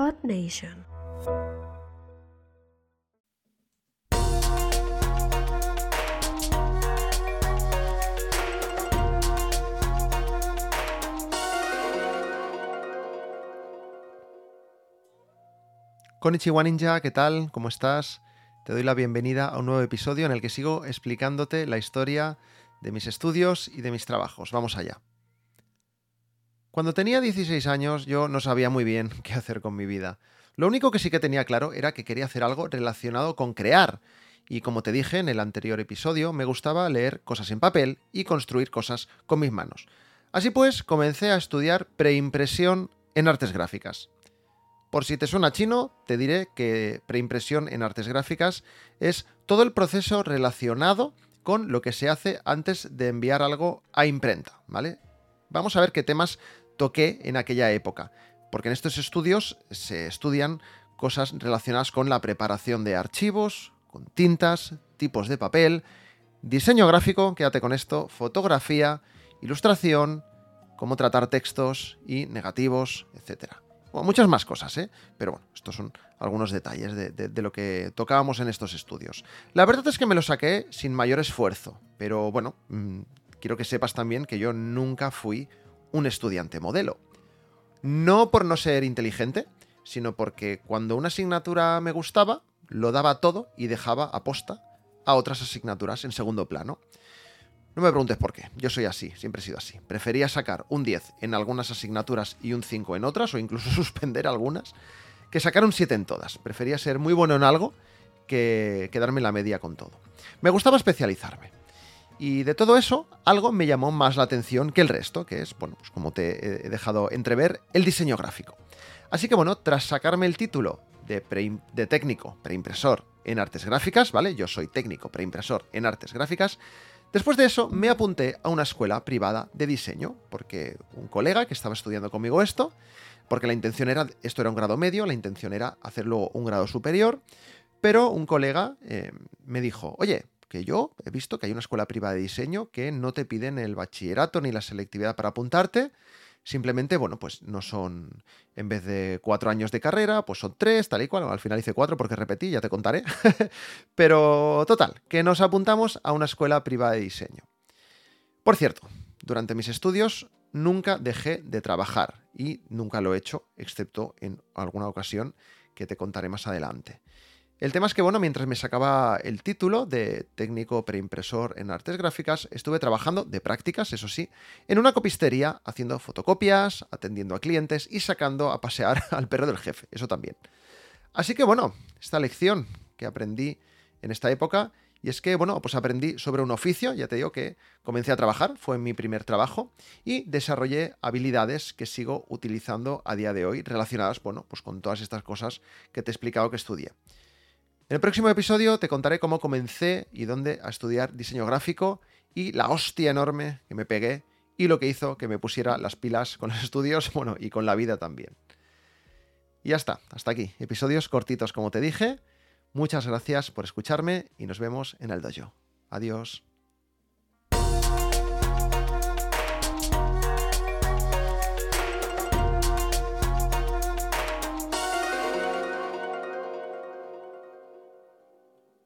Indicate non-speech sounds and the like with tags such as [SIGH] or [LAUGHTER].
Odd Nation. Ninja, ¿qué tal? ¿Cómo estás? Te doy la bienvenida a un nuevo episodio en el que sigo explicándote la historia de mis estudios y de mis trabajos. Vamos allá. Cuando tenía 16 años yo no sabía muy bien [LAUGHS] qué hacer con mi vida. Lo único que sí que tenía claro era que quería hacer algo relacionado con crear. Y como te dije en el anterior episodio, me gustaba leer cosas en papel y construir cosas con mis manos. Así pues, comencé a estudiar preimpresión en artes gráficas. Por si te suena chino, te diré que preimpresión en artes gráficas es todo el proceso relacionado con lo que se hace antes de enviar algo a imprenta, ¿vale? Vamos a ver qué temas toqué en aquella época, porque en estos estudios se estudian cosas relacionadas con la preparación de archivos, con tintas, tipos de papel, diseño gráfico, quédate con esto, fotografía, ilustración, cómo tratar textos y negativos, etcétera muchas más cosas, ¿eh? Pero bueno, estos son algunos detalles de, lo que tocábamos en estos estudios. La verdad es que me lo saqué sin mayor esfuerzo, pero bueno, mm, quiero que sepas también que yo nunca fui un estudiante modelo. No por no ser inteligente, sino porque cuando una asignatura me gustaba, lo daba todo y dejaba aposta a otras asignaturas en segundo plano. No me preguntes por qué, yo soy así, siempre he sido así. Prefería sacar un 10 en algunas asignaturas y un 5 en otras, o incluso [LAUGHS] suspender algunas, que sacar un 7 en todas. Prefería ser muy bueno en algo que quedarme en la media con todo. Me gustaba especializarme. Y de todo eso, algo me llamó más la atención que el resto, que es, bueno, pues como te he dejado entrever, el diseño gráfico. Así que bueno, tras sacarme el título de, técnico preimpresor en artes gráficas, ¿vale? Yo soy técnico preimpresor en artes gráficas, Después de eso me apunté a una escuela privada de diseño, porque un colega que estaba estudiando conmigo esto, porque la intención era, esto era un grado medio, la intención era hacerlo un grado superior, pero un colega eh, me dijo, oye, que yo he visto que hay una escuela privada de diseño que no te piden el bachillerato ni la selectividad para apuntarte, Simplemente, bueno, pues no son, en vez de cuatro años de carrera, pues son tres, tal y cual. Al final hice cuatro porque repetí, ya te contaré. [LAUGHS] Pero total, que nos apuntamos a una escuela privada de diseño. Por cierto, durante mis estudios nunca dejé de trabajar y nunca lo he hecho, excepto en alguna ocasión que te contaré más adelante. El tema es que, bueno, mientras me sacaba el título de técnico preimpresor en artes gráficas, estuve trabajando de prácticas, eso sí, en una copistería, haciendo fotocopias, atendiendo a clientes y sacando a pasear [LAUGHS] al perro del jefe, eso también. Así que, bueno, esta lección que aprendí en esta época, y es que, bueno, pues aprendí sobre un oficio, ya te digo que comencé a trabajar, fue mi primer trabajo, y desarrollé habilidades que sigo utilizando a día de hoy, relacionadas, bueno, pues con todas estas cosas que te he explicado que estudié. En el próximo episodio te contaré cómo comencé y dónde a estudiar diseño gráfico y la hostia enorme que me pegué y lo que hizo que me pusiera las pilas con los [LAUGHS] estudios, bueno, y con la vida también. Y ya está, hasta aquí. Episodios cortitos como te dije. Muchas gracias por escucharme y nos vemos en el dojo. Adiós.